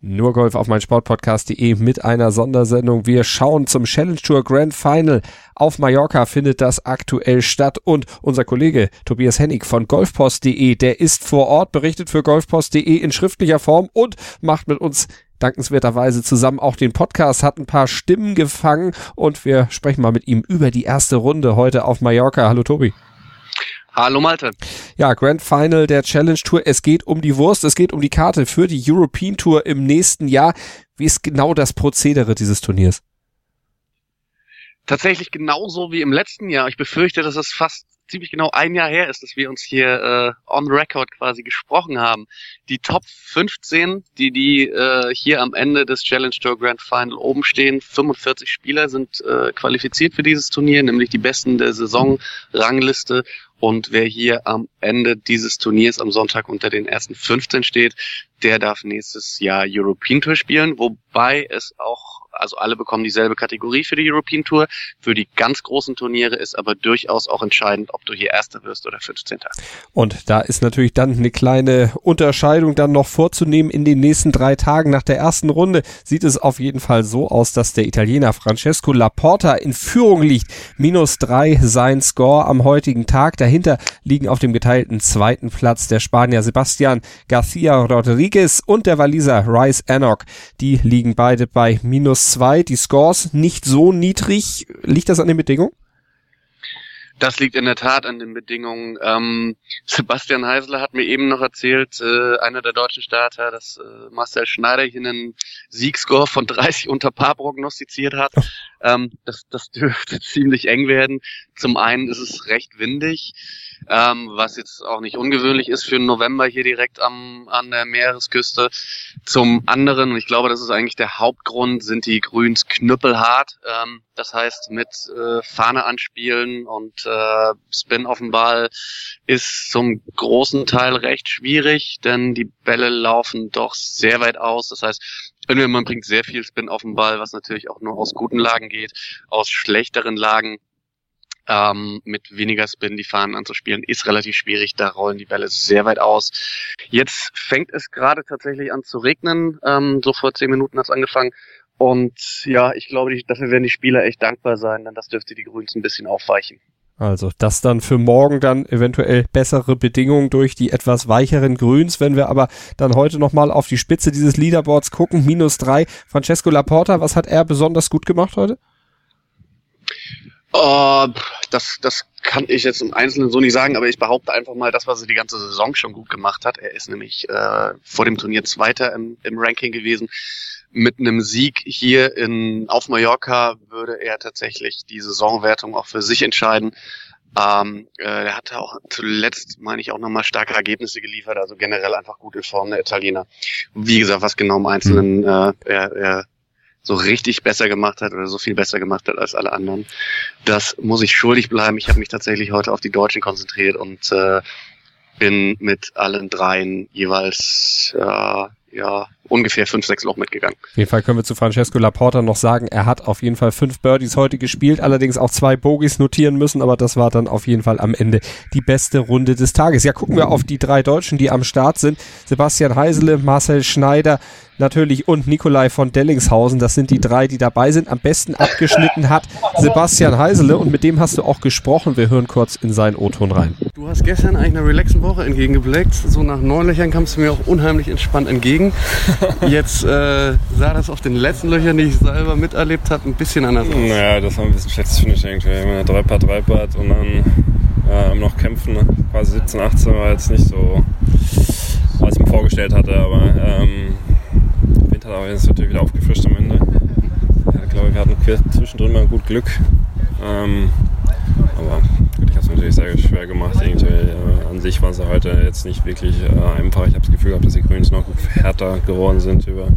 nur Golf auf mein Sportpodcast.de mit einer Sondersendung. Wir schauen zum Challenge Tour Grand Final. Auf Mallorca findet das aktuell statt und unser Kollege Tobias Hennig von golfpost.de, der ist vor Ort, berichtet für golfpost.de in schriftlicher Form und macht mit uns dankenswerterweise zusammen auch den Podcast, hat ein paar Stimmen gefangen und wir sprechen mal mit ihm über die erste Runde heute auf Mallorca. Hallo Tobi. Hallo Malte. Ja, Grand Final der Challenge Tour. Es geht um die Wurst, es geht um die Karte für die European Tour im nächsten Jahr. Wie ist genau das Prozedere dieses Turniers? Tatsächlich genauso wie im letzten Jahr. Ich befürchte, dass es fast ziemlich genau ein Jahr her ist, dass wir uns hier äh, on record quasi gesprochen haben. Die Top 15, die die äh, hier am Ende des Challenge Tour Grand Final oben stehen, 45 Spieler sind äh, qualifiziert für dieses Turnier, nämlich die besten der Saisonrangliste. Und wer hier am Ende dieses Turniers am Sonntag unter den ersten 15 steht, der darf nächstes Jahr European Tour spielen, wobei es auch also alle bekommen dieselbe Kategorie für die European Tour. Für die ganz großen Turniere ist aber durchaus auch entscheidend, ob du hier Erster wirst oder 15. Und da ist natürlich dann eine kleine Unterscheidung dann noch vorzunehmen in den nächsten drei Tagen. Nach der ersten Runde sieht es auf jeden Fall so aus, dass der Italiener Francesco Laporta in Führung liegt. Minus drei sein Score am heutigen Tag. Dahinter liegen auf dem geteilten zweiten Platz der Spanier Sebastian Garcia Rodriguez und der Waliser Rice Anok. Die liegen beide bei minus 2, die Scores nicht so niedrig. Liegt das an den Bedingungen? Das liegt in der Tat an den Bedingungen. Ähm, Sebastian Heisler hat mir eben noch erzählt, äh, einer der deutschen Starter, dass äh, Marcel Schneider hier einen Siegscore von 30 unter Paar prognostiziert hat. Ähm, das, das dürfte ziemlich eng werden. Zum einen ist es recht windig ähm, was jetzt auch nicht ungewöhnlich ist für den November hier direkt am, an der Meeresküste. Zum anderen, und ich glaube, das ist eigentlich der Hauptgrund, sind die Grüns knüppelhart. Ähm, das heißt, mit äh, Fahne anspielen und äh, Spin auf dem Ball ist zum großen Teil recht schwierig, denn die Bälle laufen doch sehr weit aus. Das heißt, man bringt sehr viel Spin auf den Ball, was natürlich auch nur aus guten Lagen geht, aus schlechteren Lagen ähm, mit weniger Spin die Fahnen anzuspielen, ist relativ schwierig. Da rollen die Bälle sehr weit aus. Jetzt fängt es gerade tatsächlich an zu regnen. Ähm, so vor zehn Minuten hat es angefangen. Und ja, ich glaube, die, dafür werden die Spieler echt dankbar sein, denn das dürfte die Grüns ein bisschen aufweichen. Also das dann für morgen dann eventuell bessere Bedingungen durch die etwas weicheren Grüns. Wenn wir aber dann heute nochmal auf die Spitze dieses Leaderboards gucken, minus drei. Francesco Laporta, was hat er besonders gut gemacht heute? Oh, das, das kann ich jetzt im Einzelnen so nicht sagen, aber ich behaupte einfach mal, das, was er die ganze Saison schon gut gemacht hat. Er ist nämlich äh, vor dem Turnier Zweiter im, im Ranking gewesen. Mit einem Sieg hier in, auf Mallorca würde er tatsächlich die Saisonwertung auch für sich entscheiden. Ähm, äh, er hatte auch zuletzt, meine ich, auch nochmal starke Ergebnisse geliefert, also generell einfach gut in Form der Italiener. Wie gesagt, was genau im Einzelnen äh, er, er so richtig besser gemacht hat oder so viel besser gemacht hat als alle anderen. Das muss ich schuldig bleiben. Ich habe mich tatsächlich heute auf die Deutschen konzentriert und äh, bin mit allen dreien jeweils äh, ja ungefähr fünf, sechs Loch mitgegangen. Auf jeden Fall können wir zu Francesco Laporta noch sagen, er hat auf jeden Fall fünf Birdies heute gespielt, allerdings auch zwei Bogies notieren müssen, aber das war dann auf jeden Fall am Ende die beste Runde des Tages. Ja, gucken wir auf die drei Deutschen, die am Start sind. Sebastian Heisele, Marcel Schneider, natürlich und Nikolai von Dellingshausen. Das sind die drei, die dabei sind. Am besten abgeschnitten hat Sebastian Heisele und mit dem hast du auch gesprochen. Wir hören kurz in seinen O-Ton rein. Du hast gestern eigentlich eine relaxen Woche entgegengeblickt. So nach neun Löchern kamst du mir auch unheimlich entspannt entgegen. Jetzt äh, sah das auf den letzten Löchern, die ich selber miterlebt habe, ein bisschen anders aus. Naja, das war ein bisschen schlechtes Finish irgendwie. Immer drei Part, drei Part und dann äh, noch kämpfen. Ne? Quasi 17, 18 war jetzt nicht so, was ich mir vorgestellt hatte, aber ähm, Wind hat aber jetzt natürlich wieder aufgefrischt am Ende. Ich glaube, wir hatten zwischendrin mal gut Glück. Ähm, aber gut, ich habe es natürlich sehr schwer gemacht. Irgendwie, äh, an sich war es heute jetzt nicht wirklich äh, einfach. Ich habe das Gefühl gehabt, dass die Grüns noch härter geworden sind über,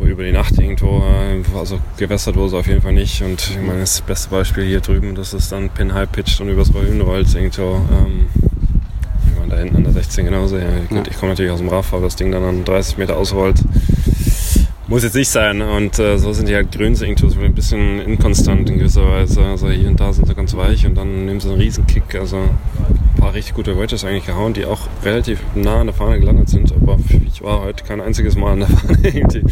über, die Nacht irgendwo, äh, also gewässert wurde es auf jeden Fall nicht. Und ich meine, das beste Beispiel hier drüben, dass es dann Pin High pitcht und übers rollt irgendwo. Ähm, ich meine, da hinten an der 16 genauso. Ja. Gut, ich komme natürlich aus dem Raff, aber das Ding dann an 30 Meter ausrollt. Muss jetzt nicht sein. Und äh, so sind die halt grün irgendwo so ein bisschen inkonstant in gewisser Weise. Also hier und da sind sie ganz weich und dann nehmen sie einen Riesenkick. Also ein paar richtig gute Wedges eigentlich gehauen, die auch relativ nah an der Fahne gelandet sind. Aber ich war heute kein einziges Mal an der Fahne irgendwie.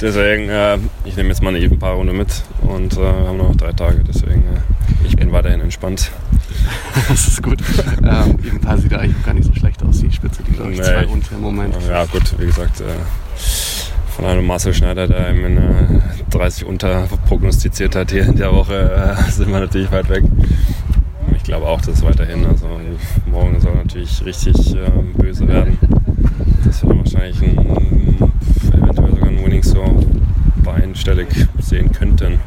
Deswegen, äh, ich nehme jetzt mal eine paar Runde mit und äh, wir haben noch drei Tage. Deswegen, äh, ich bin weiterhin entspannt. Das ist gut. ähm, Evenpaar sieht eigentlich gar nicht so schlecht aus. Die Spitze, die glaube ich Nee. zwei unter im Moment. Ja gut, wie gesagt, äh, von einem Marcel Schneider, der ihm in äh, 30 unter prognostiziert hat hier in der Woche, äh, sind wir natürlich weit weg. Ich glaube auch, dass es weiterhin, also morgen soll natürlich richtig äh, böse werden. Dass wir dann wahrscheinlich ein, eventuell sogar ein Winning so einstellig sehen könnten.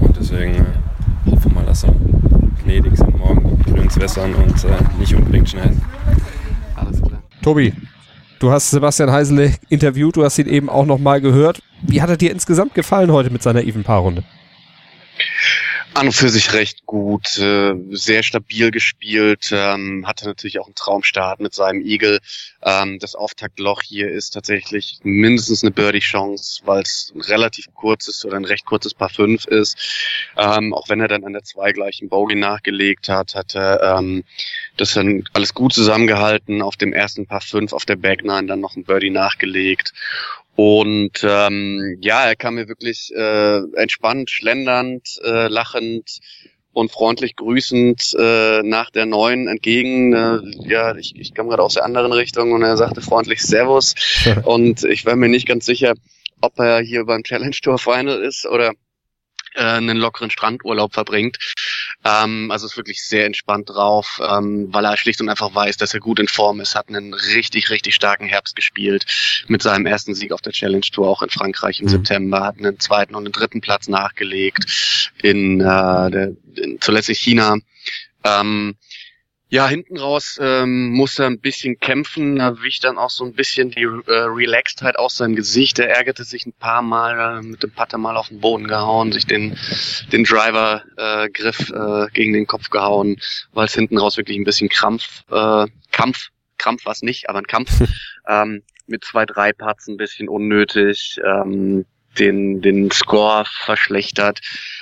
Und deswegen äh, hoffen wir mal, dass wir gnädig sind morgen, grüns wässern und äh, nicht unbedingt schnell. Alles klar. Tobi, du hast Sebastian Heisele interviewt, du hast ihn eben auch nochmal gehört. Wie hat er dir insgesamt gefallen heute mit seiner Even-Paar-Runde? An und für sich recht gut, äh, sehr stabil gespielt, ähm, hatte natürlich auch einen Traumstart mit seinem Eagle. Ähm, das Auftaktloch hier ist tatsächlich mindestens eine Birdie-Chance, weil es ein relativ kurzes oder ein recht kurzes Paar 5 ist. Ähm, auch wenn er dann an der 2 gleich einen Bogey nachgelegt hat, hat er ähm, das dann alles gut zusammengehalten. Auf dem ersten Paar 5 auf der Back 9 dann noch ein Birdie nachgelegt. Und ähm, ja, er kam mir wirklich äh, entspannt, schlendernd, äh, lachend und freundlich grüßend äh, nach der neuen entgegen. Äh, ja, ich, ich kam gerade aus der anderen Richtung und er sagte freundlich Servus. und ich war mir nicht ganz sicher, ob er hier beim Challenge Tour Final ist oder äh, einen lockeren Strandurlaub verbringt. Ähm, also ist wirklich sehr entspannt drauf, ähm, weil er schlicht und einfach weiß, dass er gut in Form ist, hat einen richtig, richtig starken Herbst gespielt mit seinem ersten Sieg auf der Challenge Tour auch in Frankreich im Mhm. September, hat einen zweiten und einen dritten Platz nachgelegt in, äh, der, in zuletzt in China. Ähm, ja, hinten raus ähm, musste er ein bisschen kämpfen, da wich dann auch so ein bisschen die äh, Relaxedheit aus seinem Gesicht. Er ärgerte sich ein paar Mal äh, mit dem Putter mal auf den Boden gehauen, sich den, den Driver-Griff äh, gegen den Kopf gehauen, weil es hinten raus wirklich ein bisschen Krampf, äh, Kampf, Krampf war es nicht, aber ein Kampf. ähm, mit zwei, drei Parts ein bisschen unnötig, ähm, den, den Score verschlechtert.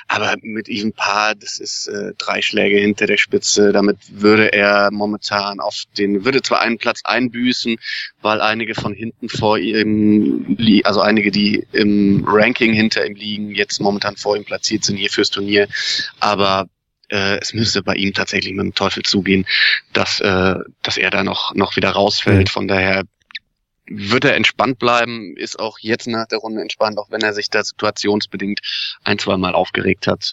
Aber mit diesem Paar, das ist äh, drei Schläge hinter der Spitze. Damit würde er momentan auf den, würde zwar einen Platz einbüßen, weil einige von hinten vor ihm, also einige, die im Ranking hinter ihm liegen, jetzt momentan vor ihm platziert sind hier fürs Turnier. Aber äh, es müsste bei ihm tatsächlich mit dem Teufel zugehen, dass, äh, dass er da noch, noch wieder rausfällt. Von daher wird er entspannt bleiben, ist auch jetzt nach der Runde entspannt, auch wenn er sich da situationsbedingt ein, zwei aufgeregt hat.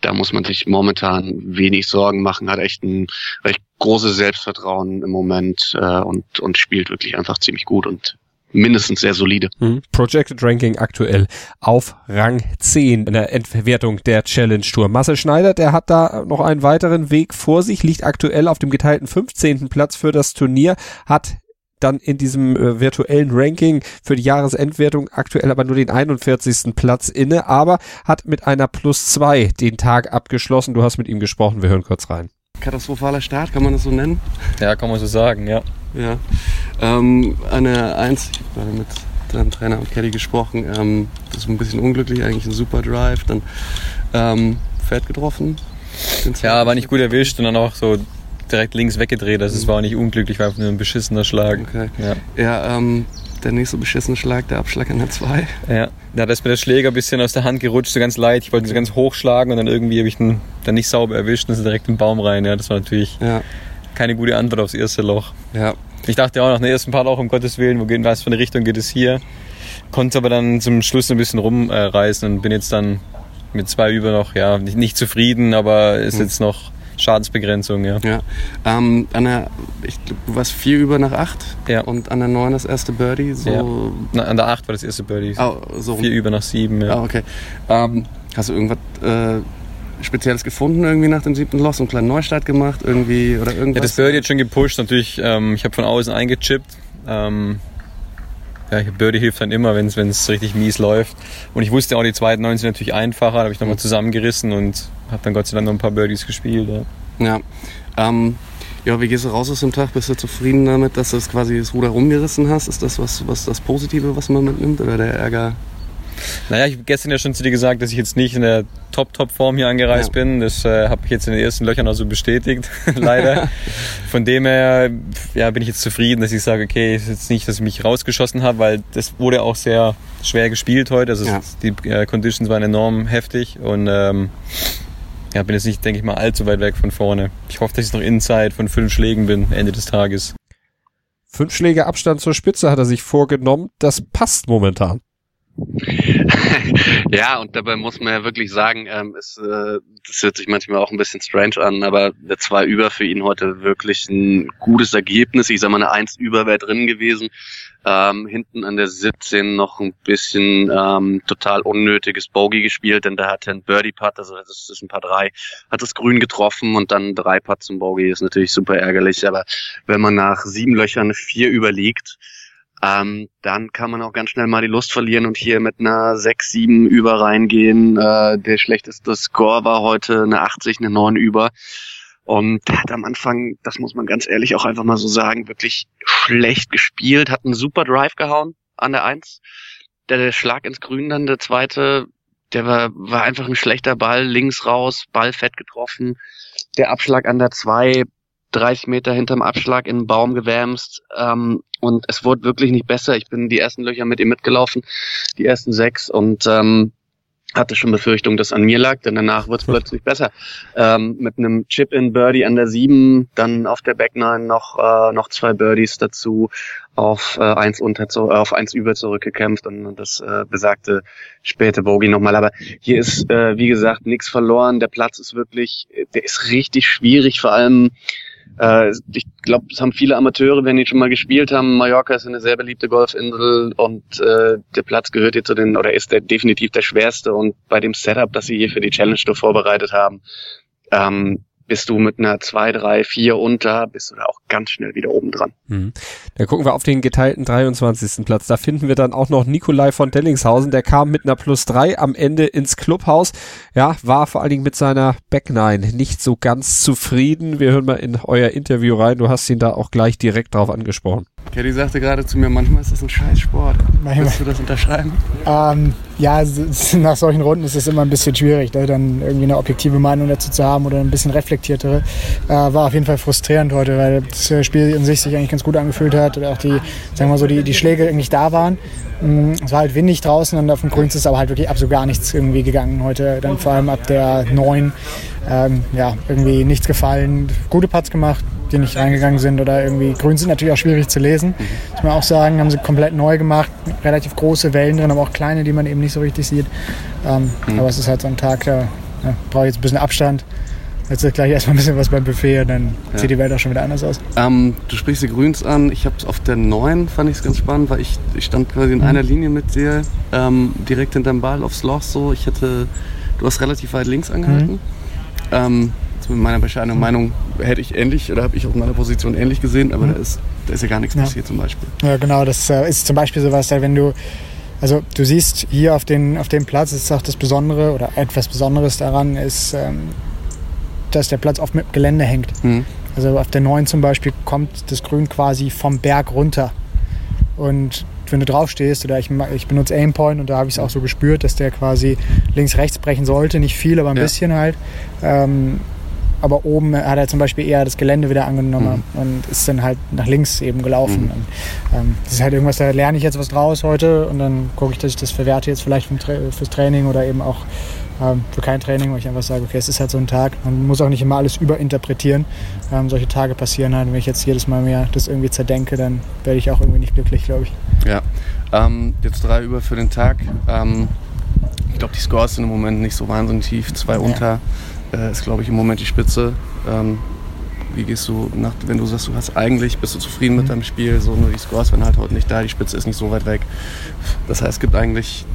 Da muss man sich momentan wenig Sorgen machen, hat echt ein recht großes Selbstvertrauen im Moment äh, und, und spielt wirklich einfach ziemlich gut und mindestens sehr solide. Mhm. Projected Ranking aktuell auf Rang 10 in der Entwertung der Challenge Tour. Marcel Schneider, der hat da noch einen weiteren Weg vor sich, liegt aktuell auf dem geteilten 15. Platz für das Turnier, hat dann in diesem äh, virtuellen Ranking für die Jahresendwertung aktuell aber nur den 41. Platz inne, aber hat mit einer Plus 2 den Tag abgeschlossen. Du hast mit ihm gesprochen, wir hören kurz rein. Katastrophaler Start, kann man das so nennen? Ja, kann man so sagen, ja. Ja. Ähm, eine Eins, ich habe gerade mit deinem Trainer und Caddy gesprochen. Ähm, das ist ein bisschen unglücklich, eigentlich ein super Drive. Dann ähm, Pferd getroffen. Ja, war nicht gut erwischt und dann auch so direkt links weggedreht. Also es war auch nicht unglücklich, war einfach nur ein beschissener Schlag. Okay. Ja. Ja, ähm, der nächste beschissene Schlag, der Abschlag an der 2. Ja, da es mir der Schläger ein bisschen aus der Hand gerutscht, so ganz leicht. Ich wollte ihn so ganz hochschlagen und dann irgendwie habe ich ihn dann nicht sauber erwischt und ist direkt im Baum rein. Ja, das war natürlich Ja, keine gute Antwort aufs erste Loch. ja. Ich dachte auch nach dem ersten Part auch, um Gottes Willen, wo geht, was für eine Richtung geht es hier? Konnte aber dann zum Schluss ein bisschen rumreißen und bin jetzt dann mit zwei über noch, ja, nicht, nicht zufrieden, aber ist jetzt noch Schadensbegrenzung, ja. ja. Ähm, an der, ich glaube, du warst vier über nach acht Ja. und an der 9 das erste Birdie. So, Na, an der 8 war das erste Birdie. Ah, so Vier über nach sieben, ja. Ah, okay. Ähm, hast du irgendwas äh, Spezielles gefunden irgendwie nach dem siebten Loch? So einen kleinen Neustart gemacht irgendwie oder irgendwas? Ja, das Birdie hat schon gepusht. Natürlich, ähm, ich habe von außen eingechippt. Ähm, ja, Birdie hilft dann immer, wenn es richtig mies läuft. Und ich wusste auch, die zweiten neun sind natürlich einfacher. Da habe ich nochmal zusammengerissen und habe dann Gott sei Dank noch ein paar Birdies gespielt. Ja. Ja. Ähm, ja, wie gehst du raus aus dem Tag? Bist du zufrieden damit, dass du das quasi das Ruder rumgerissen hast? Ist das was, was das Positive, was man mitnimmt? Oder der Ärger? Naja, ich habe gestern ja schon zu dir gesagt, dass ich jetzt nicht in der Top-Top-Form hier angereist Ja. bin. Das äh, habe ich jetzt in den ersten Löchern auch so bestätigt, leider. Von dem her ja, bin ich jetzt zufrieden, dass ich sage, okay, ist jetzt nicht, dass ich mich rausgeschossen habe, weil das wurde auch sehr schwer gespielt heute. Also es- Ja. die äh, Conditions waren enorm heftig und ähm, ja, bin jetzt nicht, denke ich mal, allzu weit weg von vorne. Ich hoffe, dass ich noch inside von fünf Schlägen bin, Ende des Tages. Fünf Schläge Abstand zur Spitze hat er sich vorgenommen. Das passt momentan. ja, und dabei muss man ja wirklich sagen, ähm, es, äh, das hört sich manchmal auch ein bisschen strange an, aber der 2 über für ihn heute wirklich ein gutes Ergebnis. Ich sag mal, eine 1 über wäre drin gewesen. Ähm, hinten an der 17 noch ein bisschen ähm, total unnötiges Bogey gespielt, denn da hat er ein Birdie-Putt, also das ist ein paar drei, hat das Grün getroffen und dann drei Putt zum Bogey ist natürlich super ärgerlich, aber wenn man nach sieben Löchern vier überliegt, ähm, dann kann man auch ganz schnell mal die Lust verlieren und hier mit einer 6, 7 über reingehen. Äh, der schlechteste Score war heute eine 80, eine 9 über. Und hat am Anfang, das muss man ganz ehrlich auch einfach mal so sagen, wirklich schlecht gespielt, hat einen super Drive gehauen an der 1. Der, der Schlag ins Grün dann, der zweite, der war, war einfach ein schlechter Ball, links raus, Ball fett getroffen. Der Abschlag an der 2, 30 Meter hinterm Abschlag in den Baum gewämst. Ähm, und es wurde wirklich nicht besser. Ich bin die ersten Löcher mit ihm mitgelaufen, die ersten sechs und ähm, hatte schon Befürchtung, dass an mir lag, denn danach wurde es plötzlich besser. Ähm, mit einem Chip-in-Birdie an der sieben, dann auf der Backnine noch äh, noch zwei Birdies dazu, auf äh, eins unter zu, äh, auf eins über zurückgekämpft und das äh, besagte späte Bogey nochmal. Aber hier ist äh, wie gesagt nichts verloren. Der Platz ist wirklich, der ist richtig schwierig, vor allem äh, ich glaube, es haben viele Amateure, wenn die schon mal gespielt haben. Mallorca ist eine sehr beliebte Golfinsel und äh, der Platz gehört hier zu den oder ist der definitiv der schwerste. Und bei dem Setup, das sie hier für die Challenge Tour vorbereitet haben, ähm, bist du mit einer 2, 3, 4 unter, bist du da auch ganz schnell wieder oben dran. Mhm. Dann gucken wir auf den geteilten 23. Platz. Da finden wir dann auch noch Nikolai von Dellingshausen. Der kam mit einer Plus 3 am Ende ins Clubhaus. Ja, war vor allen Dingen mit seiner Backnine nicht so ganz zufrieden. Wir hören mal in euer Interview rein. Du hast ihn da auch gleich direkt drauf angesprochen. Caddy sagte gerade zu mir, manchmal ist das ein Scheißsport. Manchmal. Willst du das unterschreiben? Ähm, ja, nach solchen Runden ist es immer ein bisschen schwierig, ne, dann irgendwie eine objektive Meinung dazu zu haben oder ein bisschen reflektiertere. Äh, war auf jeden Fall frustrierend heute, weil das Spiel in sich sich eigentlich ganz gut angefühlt hat oder auch die, sagen wir so, die, die Schläge eigentlich da waren. Mm, Es war halt windig draußen und auf dem Grüns ist aber halt wirklich absolut gar nichts irgendwie gegangen heute. Dann vor allem ab der 9. Ähm, ja, irgendwie nichts gefallen. Gute Putts gemacht, die nicht reingegangen sind oder irgendwie Grün sind natürlich auch schwierig zu lesen. Muss man auch sagen, haben sie komplett neu gemacht. Relativ große Wellen drin, aber auch kleine, die man eben nicht so richtig sieht. Ähm, Aber es ist halt so ein Tag, da ja, brauche ich jetzt ein bisschen Abstand. Jetzt ist gleich erstmal ein bisschen was beim Buffet und dann Ja. sieht die Welt auch schon wieder anders aus. Ähm, du sprichst die Grüns an. Ich habe auf der 9 fand ich es ganz spannend, weil ich, ich stand quasi in einer Linie mit dir, ähm, direkt hinterm Ball aufs Loch so. Ich hätte, du hast relativ weit links angehalten. Ähm, mit meiner bescheidenen Meinung hätte ich ähnlich oder habe ich auf meiner Position ähnlich gesehen, aber da, ist, da ist ja gar nichts Ja. passiert zum Beispiel. Ja, genau, das äh, ist zum Beispiel sowas, wenn du, also du siehst hier auf, den, auf dem Platz, ist auch das Besondere oder etwas Besonderes daran, ist, ähm, dass der Platz oft mit Gelände hängt. Mhm. Also auf der 9 zum Beispiel kommt das Grün quasi vom Berg runter. Und wenn du drauf stehst, oder ich, ich benutze Aimpoint und da habe ich es auch so gespürt, dass der quasi links-rechts brechen sollte. Nicht viel, aber ein Ja. bisschen halt. Ähm, aber oben hat er zum Beispiel eher das Gelände wieder angenommen und ist dann halt nach links eben gelaufen. Und, ähm, das ist halt irgendwas, da lerne ich jetzt was draus heute und dann gucke ich, dass ich das verwerte jetzt vielleicht Tra fürs Training oder eben auch ähm, für kein Training, wo ich einfach sage, okay, es ist halt so ein Tag. Man muss auch nicht immer alles überinterpretieren. Ähm, solche Tage passieren halt. Wenn ich jetzt jedes Mal mehr das irgendwie zerdenke, dann werde ich auch irgendwie nicht glücklich, glaube ich. Ja. Ähm, jetzt drei über für den Tag. Ähm, ich glaube, die Scores sind im Moment nicht so wahnsinnig tief. Zwei unter äh, ist, glaube ich, im Moment die Spitze. Ähm, wie gehst du nach, wenn du sagst, du hast eigentlich, bist du zufrieden mit deinem Spiel, so nur die Scores werden halt heute nicht da, die Spitze ist nicht so weit weg. Das heißt, es gibt eigentlich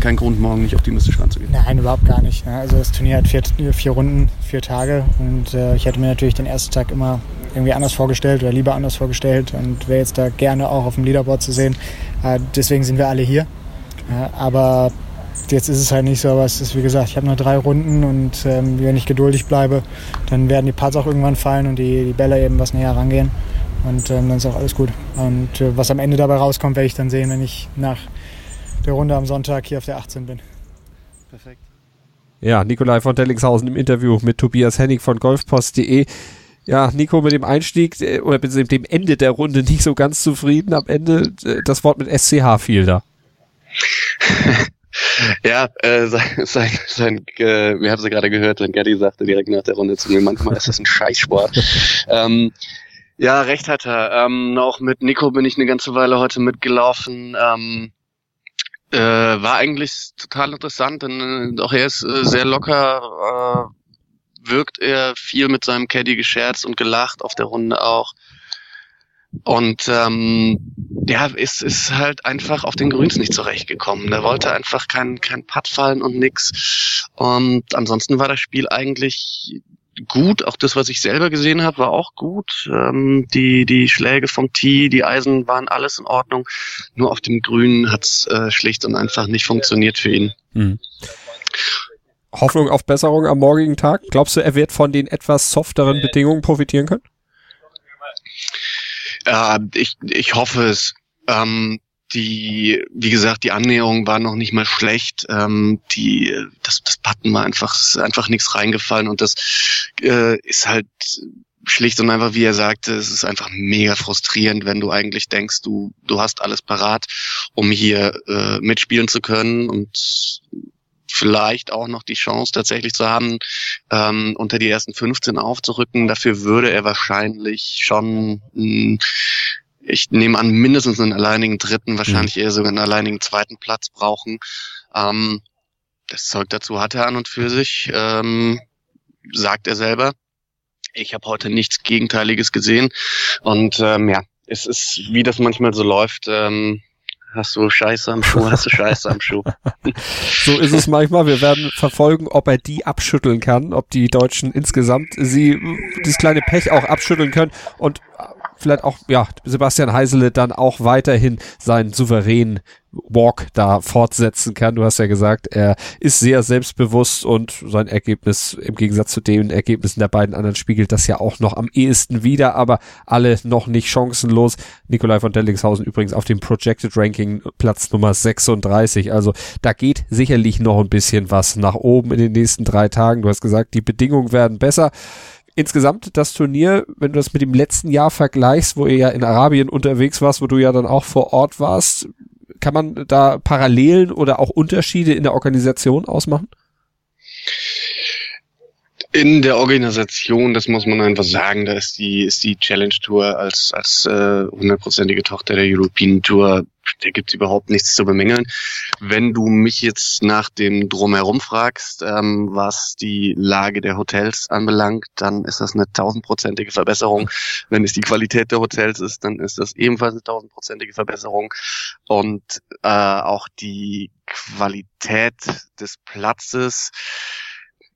kein Grund, morgen nicht optimistisch ranzugehen. Nein, überhaupt gar nicht. ne. Also das Turnier hat vier, vier Runden, vier Tage und äh, ich hätte mir natürlich den ersten Tag immer irgendwie anders vorgestellt oder lieber anders vorgestellt und wäre jetzt da gerne auch auf dem Leaderboard zu sehen. Äh, deswegen sind wir alle hier. Ja, aber jetzt ist es halt nicht so, aber es ist wie gesagt, ich habe nur drei Runden und ähm, wenn ich geduldig bleibe, dann werden die Putts auch irgendwann fallen und die, die Bälle eben was näher rangehen. Und ähm, dann ist auch alles gut. Und äh, was am Ende dabei rauskommt, werde ich dann sehen, wenn ich nach der Runde am Sonntag hier auf der 18 bin. Perfekt. Ja, Nikolai von Dellingshausen im Interview mit Tobias Hennig von golfpost.de. Ja, Nico mit dem Einstieg äh, oder mit dem Ende der Runde nicht so ganz zufrieden. Am Ende äh, das Wort mit SCH fiel da. Ja, äh, sein, sein, sein äh, wir haben sie gerade gehört, sein Gaddy sagte direkt nach der Runde zu mir, manchmal ist das ein Scheißsport. ähm, ja, recht hat er. Ähm, auch mit Nico bin ich eine ganze Weile heute mitgelaufen. Ähm, äh, war eigentlich total interessant, denn äh, auch er ist äh, sehr locker, äh, wirkt er viel mit seinem Caddy gescherzt und gelacht auf der Runde auch. Und ähm, ja, ist, ist halt einfach auf den Grüns nicht zurechtgekommen. Der wollte einfach kein, kein Putt fallen und nix. Und ansonsten war das Spiel eigentlich gut. Auch das, was ich selber gesehen habe, war auch gut. Ähm, die, die Schläge vom Tee, die Eisen waren alles in Ordnung. Nur auf dem Grün hat's äh, schlicht und einfach nicht funktioniert für ihn. Mhm. Hoffnung auf Besserung am morgigen Tag? Glaubst du, er wird von den etwas softeren Bedingungen profitieren können? Äh, ich, ich hoffe es. Ähm, die, wie gesagt, die Annäherung war noch nicht mal schlecht. Ähm, die, das, das Patten war einfach, ist einfach nichts reingefallen und das äh, ist halt schlicht und einfach, wie er sagte, es ist einfach mega frustrierend, wenn du eigentlich denkst, du, du hast alles parat, um hier äh, mitspielen zu können und vielleicht auch noch die Chance tatsächlich zu haben, ähm, unter die ersten 15 aufzurücken. Dafür würde er wahrscheinlich schon, mh, ich nehme an, mindestens einen alleinigen dritten, wahrscheinlich eher sogar einen alleinigen zweiten Platz brauchen. Ähm, das Zeug dazu hat er an und für sich, ähm, sagt er selber. Ich habe heute nichts Gegenteiliges gesehen. Und ähm, ja, es ist, wie das manchmal so läuft, ähm, hast du Scheiße am Schuh, hast du Scheiße am Schuh. So ist es manchmal. Wir werden verfolgen, ob er die abschütteln kann, ob die Deutschen insgesamt sie dieses kleine Pech auch abschütteln können und vielleicht auch, ja, Sebastian Heisele dann auch weiterhin seinen souveränen Walk da fortsetzen kann. Du hast ja gesagt, er ist sehr selbstbewusst und sein Ergebnis im Gegensatz zu den Ergebnissen der beiden anderen spiegelt das ja auch noch am ehesten wieder, aber alle noch nicht chancenlos. Nikolai von Dellingshausen übrigens auf dem Projected Ranking Platz Nummer 36. Also da geht sicherlich noch ein bisschen was nach oben in den nächsten drei Tagen. Du hast gesagt, die Bedingungen werden besser insgesamt das Turnier, wenn du das mit dem letzten Jahr vergleichst, wo ihr ja in Arabien unterwegs warst, wo du ja dann auch vor Ort warst, kann man da Parallelen oder auch Unterschiede in der Organisation ausmachen? In der Organisation, das muss man einfach sagen, da ist die ist die Challenge Tour als als äh, hundertprozentige Tochter der European Tour, da gibt's überhaupt nichts zu bemängeln. Wenn du mich jetzt nach dem drumherum fragst, ähm, was die Lage der Hotels anbelangt, dann ist das eine tausendprozentige Verbesserung. Wenn es die Qualität der Hotels ist, dann ist das ebenfalls eine tausendprozentige Verbesserung und äh, auch die Qualität des Platzes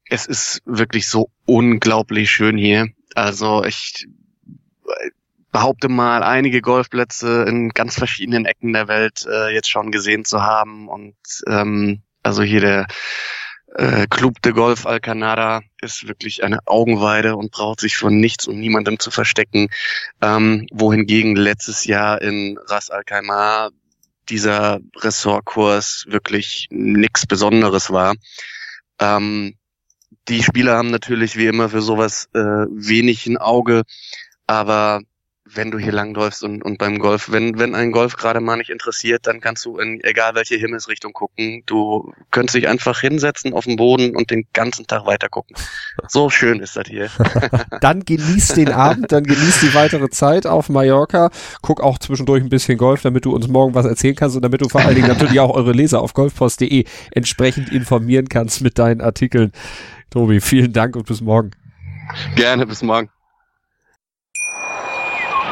es ist wirklich so unglaublich schön hier. Also ich behaupte mal, einige Golfplätze in ganz verschiedenen Ecken der Welt äh, jetzt schon gesehen zu haben. Und ähm, also hier der äh, Club de Golf Alcanada ist wirklich eine Augenweide und braucht sich von nichts und niemandem zu verstecken. Ähm, wohingegen letztes Jahr in Ras Al Khaimah dieser Ressortkurs wirklich nichts Besonderes war. Ähm, die Spieler haben natürlich wie immer für sowas äh, wenig ein Auge, aber wenn du hier langläufst und, und beim Golf, wenn, wenn ein Golf gerade mal nicht interessiert, dann kannst du in egal welche Himmelsrichtung gucken. Du könntest dich einfach hinsetzen auf den Boden und den ganzen Tag weiter gucken. So schön ist das hier. dann genieß den Abend, dann genieß die weitere Zeit auf Mallorca. Guck auch zwischendurch ein bisschen Golf, damit du uns morgen was erzählen kannst und damit du vor allen Dingen natürlich auch eure Leser auf golfpost.de entsprechend informieren kannst mit deinen Artikeln. Tobi, vielen Dank und bis morgen. Gerne, bis morgen.